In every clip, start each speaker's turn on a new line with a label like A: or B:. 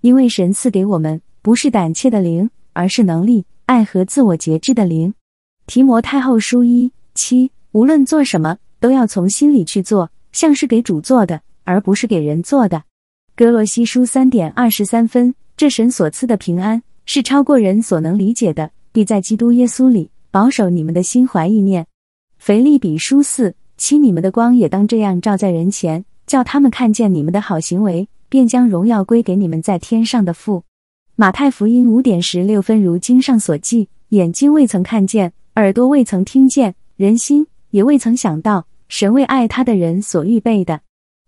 A: 因为神赐给我们不是胆怯的灵，而是能力、爱和自我节制的灵。提摩太后书一七，无论做什么，都要从心里去做，像是给主做的，而不是给人做的。哥罗西书三点二十三分，这神所赐的平安是超过人所能理解的，必在基督耶稣里保守你们的心怀意念。腓利比书四七，你们的光也当这样照在人前，叫他们看见你们的好行为。便将荣耀归给你们在天上的父。马太福音五点十六分，如经上所记：眼睛未曾看见，耳朵未曾听见，人心也未曾想到，神为爱他的人所预备的。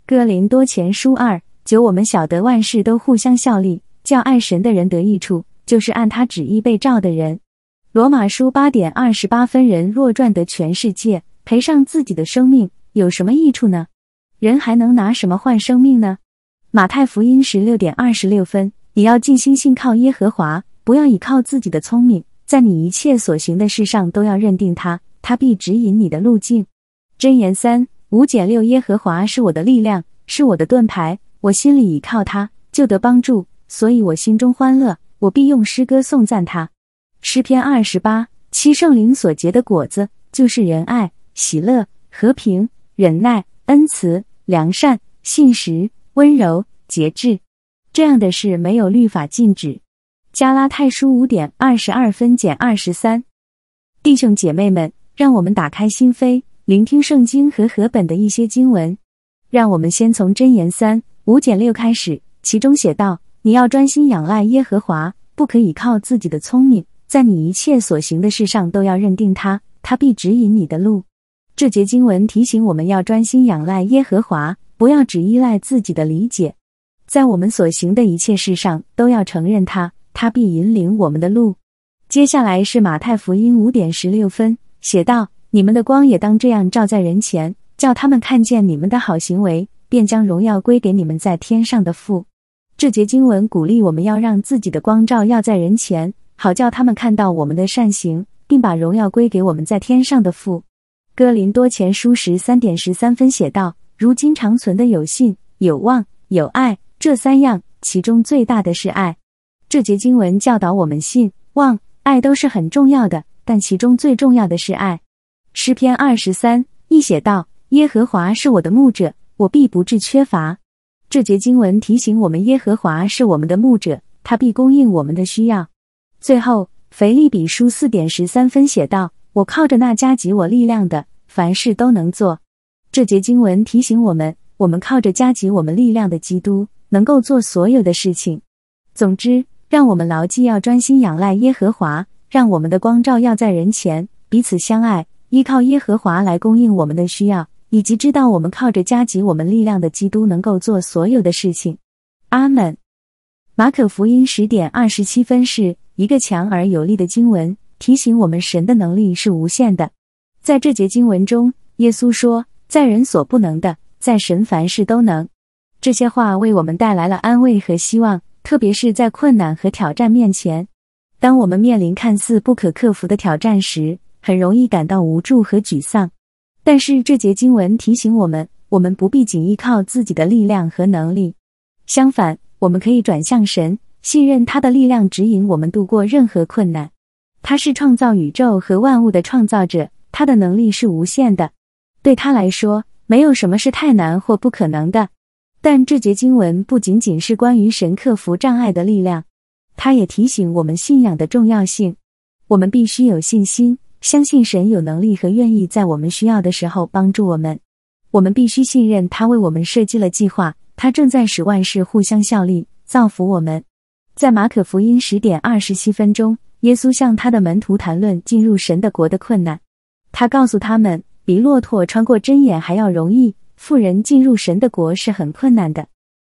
A: 哥林多前书二九，我们晓得万事都互相效力，叫爱神的人得益处，就是按他旨意被召的人。罗马书八点二十八分，人若赚得全世界，赔上自己的生命，有什么益处呢？人还能拿什么换生命呢？马太福音十六点二十六分，你要尽心信靠耶和华，不要倚靠自己的聪明，在你一切所行的事上都要认定他，他必指引你的路径。箴言三五减六，耶和华是我的力量，是我的盾牌，我心里倚靠他，就得帮助，所以我心中欢乐，我必用诗歌颂赞他。诗篇二十八七，圣灵所结的果子，就是仁爱、喜乐、和平、忍耐、恩慈、良善、信实。温柔节制，这样的事没有律法禁止。加拉太书五点二十二分减二十三，弟兄姐妹们，让我们打开心扉，聆听圣经和和本的一些经文。让我们先从箴言三五减六开始，其中写道：“你要专心仰赖耶和华，不可以靠自己的聪明，在你一切所行的事上都要认定他，他必指引你的路。”这节经文提醒我们要专心仰赖耶和华。不要只依赖自己的理解，在我们所行的一切事上都要承认他，他必引领我们的路。接下来是马太福音五点十六分写道：“你们的光也当这样照在人前，叫他们看见你们的好行为，便将荣耀归给你们在天上的父。”这节经文鼓励我们要让自己的光照耀在人前，好叫他们看到我们的善行，并把荣耀归给我们在天上的父。哥林多前书十三点十三分写道。如今长存的有信、有望、有爱这三样，其中最大的是爱。这节经文教导我们，信、望、爱都是很重要的，但其中最重要的是爱。诗篇二十三一写道：“耶和华是我的牧者，我必不致缺乏。”这节经文提醒我们，耶和华是我们的牧者，他必供应我们的需要。最后，腓利比书四点十三分写道：“我靠着那加给我力量的，凡事都能做。”这节经文提醒我们，我们靠着加给我们力量的基督，能够做所有的事情。总之，让我们牢记要专心仰赖耶和华，让我们的光照耀在人前，彼此相爱，依靠耶和华来供应我们的需要，以及知道我们靠着加给我们力量的基督能够做所有的事情。阿门。马可福音十点二十七分是一个强而有力的经文，提醒我们神的能力是无限的。在这节经文中，耶稣说。在人所不能的，在神凡事都能。这些话为我们带来了安慰和希望，特别是在困难和挑战面前。当我们面临看似不可克服的挑战时，很容易感到无助和沮丧。但是这节经文提醒我们，我们不必仅依靠自己的力量和能力。相反，我们可以转向神，信任他的力量指引我们度过任何困难。他是创造宇宙和万物的创造者，他的能力是无限的。对他来说，没有什么是太难或不可能的。但这节经文不仅仅是关于神克服障碍的力量，它也提醒我们信仰的重要性。我们必须有信心，相信神有能力和愿意在我们需要的时候帮助我们。我们必须信任他为我们设计了计划，他正在使万事互相效力，造福我们。在马可福音十点二十七分钟，耶稣向他的门徒谈论进入神的国的困难。他告诉他们。比骆驼穿过针眼还要容易，富人进入神的国是很困难的。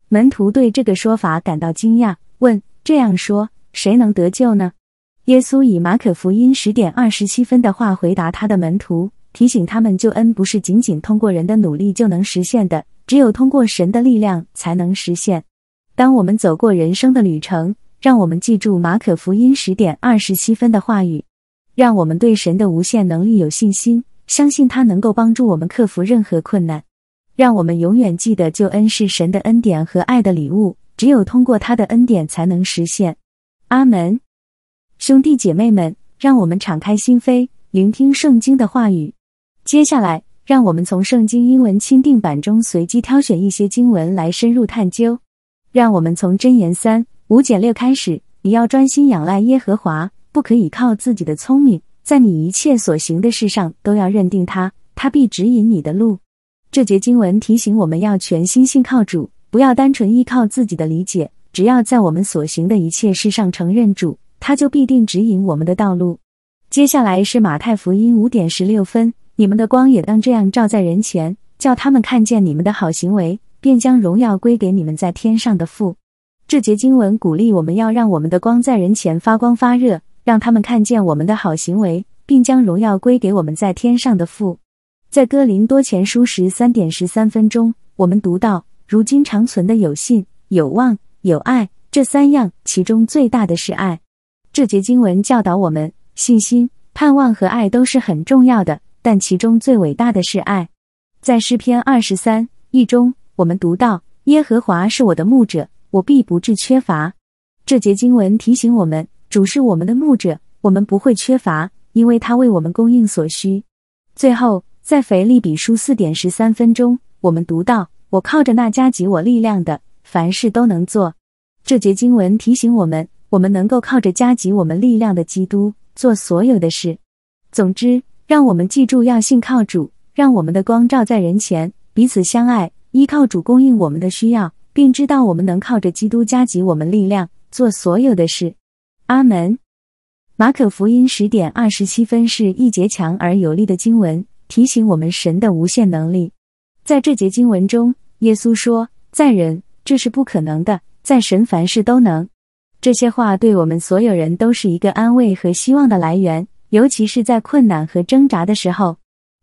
A: 门徒对这个说法感到惊讶，问：“这样说，谁能得救呢？”耶稣以马可福音十点二十七分的话回答他的门徒，提醒他们救恩不是仅仅通过人的努力就能实现的，只有通过神的力量才能实现。当我们走过人生的旅程，让我们记住马可福音十点二十七分的话语，让我们对神的无限能力有信心。相信他能够帮助我们克服任何困难。让我们永远记得，救恩是神的恩典和爱的礼物，只有通过他的恩典才能实现。阿门。兄弟姐妹们，让我们敞开心扉，聆听圣经的话语。接下来，让我们从圣经英文钦定版中随机挑选一些经文来深入探究。让我们从箴言三五减六开始。你要专心仰赖耶和华，不可以靠自己的聪明，在你一切所行的事上都要认定他，他必指引你的路。这节经文提醒我们要全心信靠主，不要单纯依靠自己的理解。只要在我们所行的一切事上承认主，他就必定指引我们的道路。接下来是马太福音五点十六分，你们的光也当这样照在人前，叫他们看见你们的好行为，便将荣耀归给你们在天上的父。这节经文鼓励我们要让我们的光在人前发光发热，让他们看见我们的好行为，并将荣耀归给我们在天上的父。在哥林多前书十三点十三分钟，我们读到：如今长存的有信、有望、有爱，这三样，其中最大的是爱。这节经文教导我们，信心、盼望和爱都是很重要的，但其中最伟大的是爱。在诗篇二十三一中，我们读到：耶和华是我的牧者。我必不致缺乏。这节经文提醒我们，主是我们的牧者，我们不会缺乏，因为他为我们供应所需。最后，在腓利比书四点十三分钟，我们读到：“我靠着那加给我力量的，凡事都能做。”这节经文提醒我们，我们能够靠着加给我们力量的基督做所有的事。总之，让我们记住要信靠主，让我们的光照在人前，彼此相爱，依靠主供应我们的需要。并知道我们能靠着基督加给我们力量做所有的事。阿门。马可福音十点二十七分是一节强而有力的经文，提醒我们神的无限能力。在这节经文中，耶稣说：“在人这是不可能的，在神凡事都能。”这些话对我们所有人都是一个安慰和希望的来源，尤其是在困难和挣扎的时候。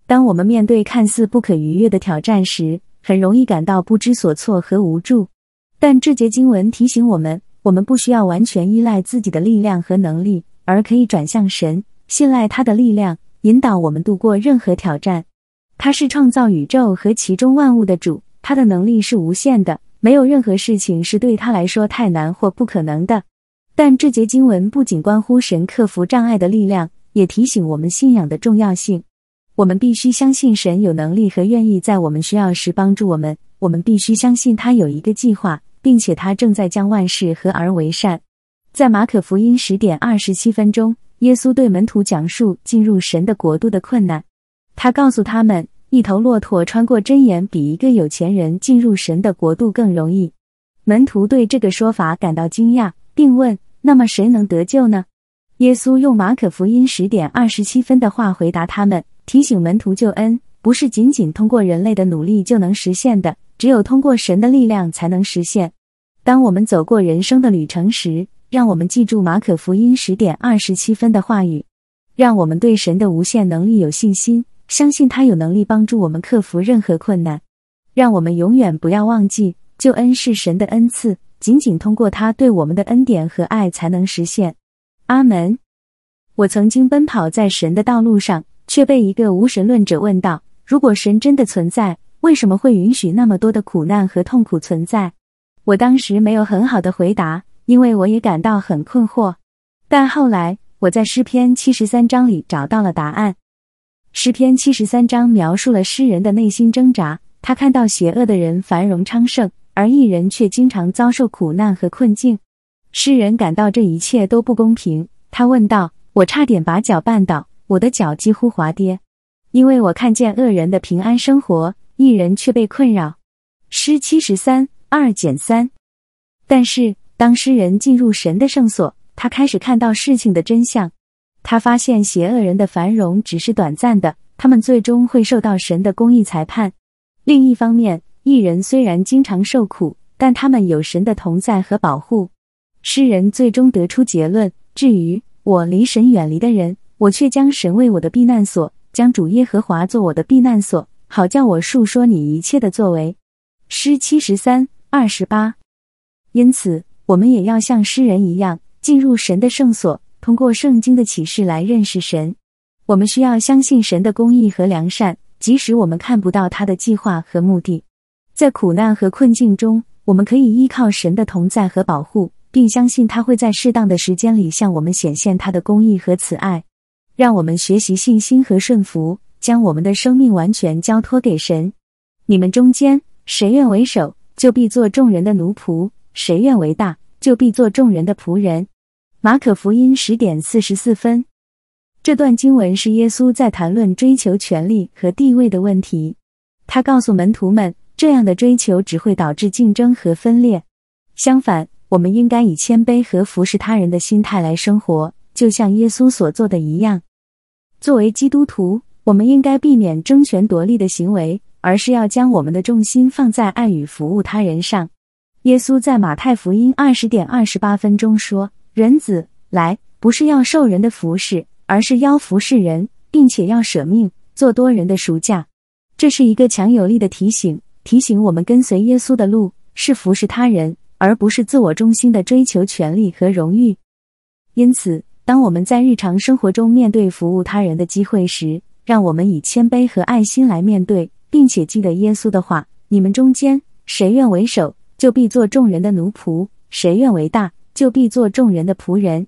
A: 当我们面对看似不可逾越的挑战时，很容易感到不知所措和无助，但这节经文提醒我们，我们不需要完全依赖自己的力量和能力，而可以转向神，信赖他的力量，引导我们度过任何挑战。他是创造宇宙和其中万物的主，他的能力是无限的，没有任何事情是对他来说太难或不可能的。但这节经文不仅关乎神克服障碍的力量，也提醒我们信仰的重要性。我们必须相信神有能力和愿意在我们需要时帮助我们。我们必须相信他有一个计划，并且他正在将万事合而为善。在马可福音十点二十七分钟，耶稣对门徒讲述进入神的国度的困难。他告诉他们，一头骆驼穿过针眼比一个有钱人进入神的国度更容易。门徒对这个说法感到惊讶，并问：“那么谁能得救呢？”耶稣用马可福音十点二十七分的话回答他们。提醒门徒救恩不是仅仅通过人类的努力就能实现的，只有通过神的力量才能实现。当我们走过人生的旅程时，让我们记住马可福音十点二十七分的话语，让我们对神的无限能力有信心，相信他有能力帮助我们克服任何困难。让我们永远不要忘记，救恩是神的恩赐，仅仅通过他对我们的恩典和爱才能实现。阿门。我曾经奔跑在神的道路上。却被一个无神论者问道：“如果神真的存在，为什么会允许那么多的苦难和痛苦存在？”我当时没有很好的回答，因为我也感到很困惑。但后来我在诗篇七十三章里找到了答案。诗篇七十三章描述了诗人的内心挣扎，他看到邪恶的人繁荣昌盛，而异人却经常遭受苦难和困境。诗人感到这一切都不公平。他问道：“我差点把脚绊倒。”我的脚几乎滑跌，因为我看见恶人的平安生活，一人却被困扰。诗七十三二减三。但是当诗人进入神的圣所，他开始看到事情的真相。他发现邪恶人的繁荣只是短暂的，他们最终会受到神的公义裁判。另一方面，艺人虽然经常受苦，但他们有神的同在和保护。诗人最终得出结论：至于我离神远离的人。我却将神为我的避难所，将主耶和华做我的避难所，好叫我述说你一切的作为。诗七十三二十八。因此，我们也要像诗人一样，进入神的圣所，通过圣经的启示来认识神。我们需要相信神的公义和良善，即使我们看不到他的计划和目的。在苦难和困境中，我们可以依靠神的同在和保护，并相信他会在适当的时间里向我们显现他的公义和慈爱。让我们学习信心和顺服，将我们的生命完全交托给神。你们中间谁愿为首，就必做众人的奴仆；谁愿为大，就必做众人的仆人。马可福音十点四十四分。这段经文是耶稣在谈论追求权力和地位的问题。他告诉门徒们，这样的追求只会导致竞争和分裂。相反，我们应该以谦卑和服侍他人的心态来生活，就像耶稣所做的一样。作为基督徒，我们应该避免争权夺利的行为，而是要将我们的重心放在爱与服务他人上。耶稣在马太福音二十点二十八分钟说：“人子来，不是要受人的服侍。”而是要服侍人，并且要舍命做多人的赎价。这是一个强有力的提醒，提醒我们跟随耶稣的路是服侍他人，而不是自我中心的追求权力和荣誉。因此，当我们在日常生活中面对服务他人的机会时，让我们以谦卑和爱心来面对，并且记得耶稣的话：你们中间谁愿为首，就必做众人的奴仆；谁愿为大，就必做众人的仆人。